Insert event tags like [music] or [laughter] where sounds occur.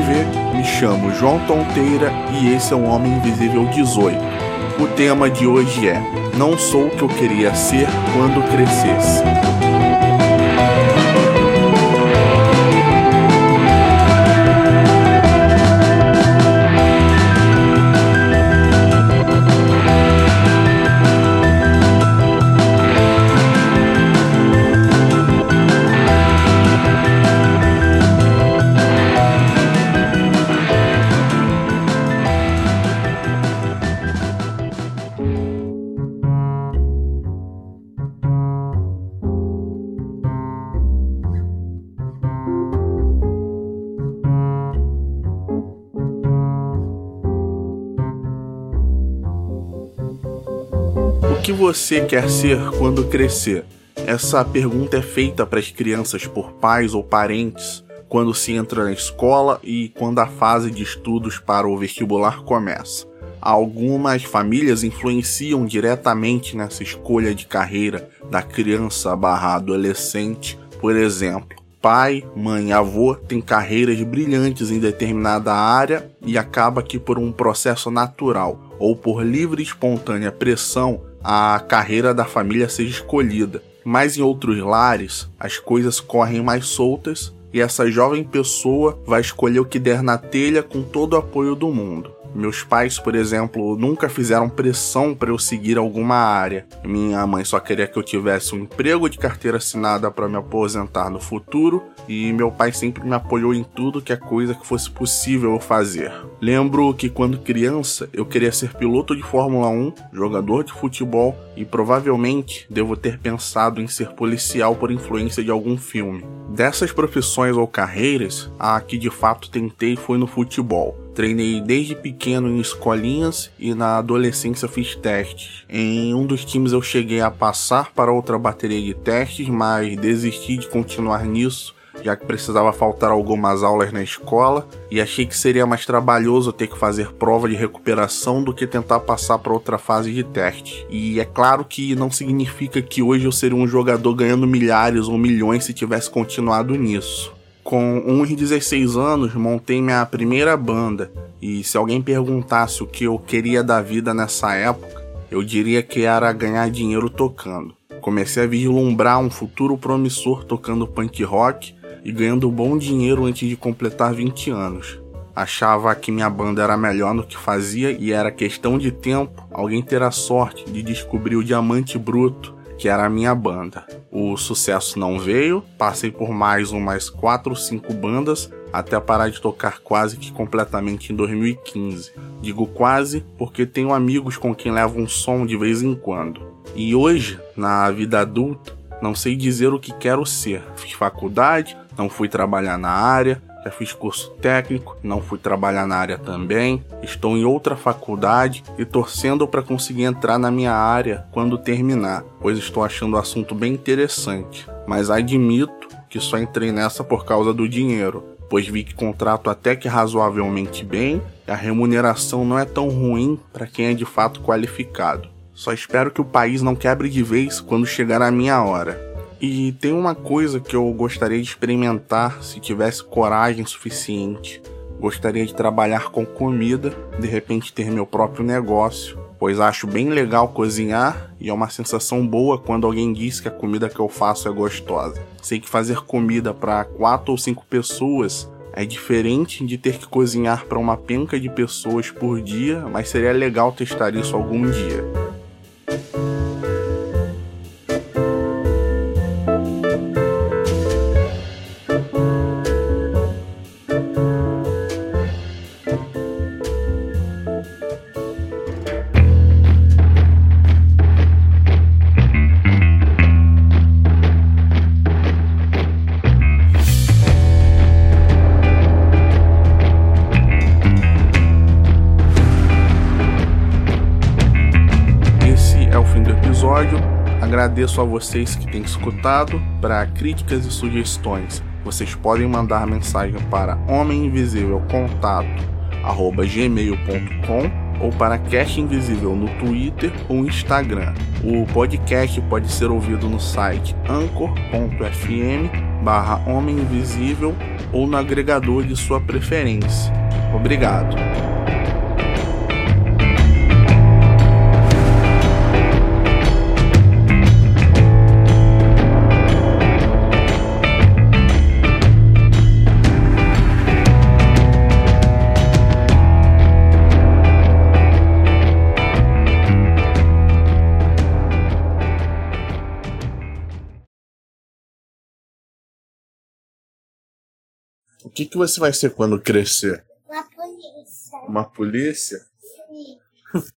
vê, me chamo João Tonteira e esse é o Homem Invisível 18. O tema de hoje é Não sou o que eu queria ser quando crescesse. Que você quer ser quando crescer? Essa pergunta é feita para as crianças por pais ou parentes quando se entra na escola e quando a fase de estudos para o vestibular começa. Algumas famílias influenciam diretamente nessa escolha de carreira da criança barra adolescente. Por exemplo, pai, mãe, avô têm carreiras brilhantes em determinada área e acaba que por um processo natural ou por livre e espontânea pressão a carreira da família seja escolhida. Mas em outros lares, as coisas correm mais soltas e essa jovem pessoa vai escolher o que der na telha com todo o apoio do mundo. Meus pais, por exemplo, nunca fizeram pressão para eu seguir alguma área. Minha mãe só queria que eu tivesse um emprego de carteira assinada para me aposentar no futuro, e meu pai sempre me apoiou em tudo que é coisa que fosse possível eu fazer. Lembro que quando criança eu queria ser piloto de Fórmula 1, jogador de futebol e provavelmente devo ter pensado em ser policial por influência de algum filme. Dessas profissões ou carreiras, a que de fato tentei foi no futebol. Treinei desde pequeno em escolinhas e na adolescência fiz testes. Em um dos times eu cheguei a passar para outra bateria de testes, mas desisti de continuar nisso já que precisava faltar algumas aulas na escola e achei que seria mais trabalhoso ter que fazer prova de recuperação do que tentar passar para outra fase de teste. E é claro que não significa que hoje eu seria um jogador ganhando milhares ou milhões se tivesse continuado nisso. Com uns 16 anos, montei minha primeira banda, e se alguém perguntasse o que eu queria da vida nessa época, eu diria que era ganhar dinheiro tocando. Comecei a vislumbrar um futuro promissor tocando punk rock e ganhando bom dinheiro antes de completar 20 anos. Achava que minha banda era melhor no que fazia e era questão de tempo alguém ter a sorte de descobrir o diamante bruto que era a minha banda. O sucesso não veio, passei por mais umas 4 ou 5 bandas até parar de tocar quase que completamente em 2015. Digo quase porque tenho amigos com quem levo um som de vez em quando. E hoje, na vida adulta, não sei dizer o que quero ser. Fiz faculdade, não fui trabalhar na área, fiz curso técnico, não fui trabalhar na área também. Estou em outra faculdade e torcendo para conseguir entrar na minha área quando terminar, pois estou achando o assunto bem interessante. Mas admito que só entrei nessa por causa do dinheiro, pois vi que contrato até que razoavelmente bem e a remuneração não é tão ruim para quem é de fato qualificado. Só espero que o país não quebre de vez quando chegar a minha hora. E tem uma coisa que eu gostaria de experimentar se tivesse coragem suficiente. Gostaria de trabalhar com comida, de repente ter meu próprio negócio, pois acho bem legal cozinhar e é uma sensação boa quando alguém diz que a comida que eu faço é gostosa. Sei que fazer comida para quatro ou cinco pessoas é diferente de ter que cozinhar para uma penca de pessoas por dia, mas seria legal testar isso algum dia. Agradeço a vocês que têm escutado. Para críticas e sugestões, vocês podem mandar mensagem para homeminvisívelcontato@gmail.com ou para Cast Invisível no Twitter ou Instagram. O podcast pode ser ouvido no site anchor.fm barra Homem Invisível ou no agregador de sua preferência. Obrigado. O que, que você vai ser quando crescer? Uma polícia. Uma polícia? Sim. [laughs]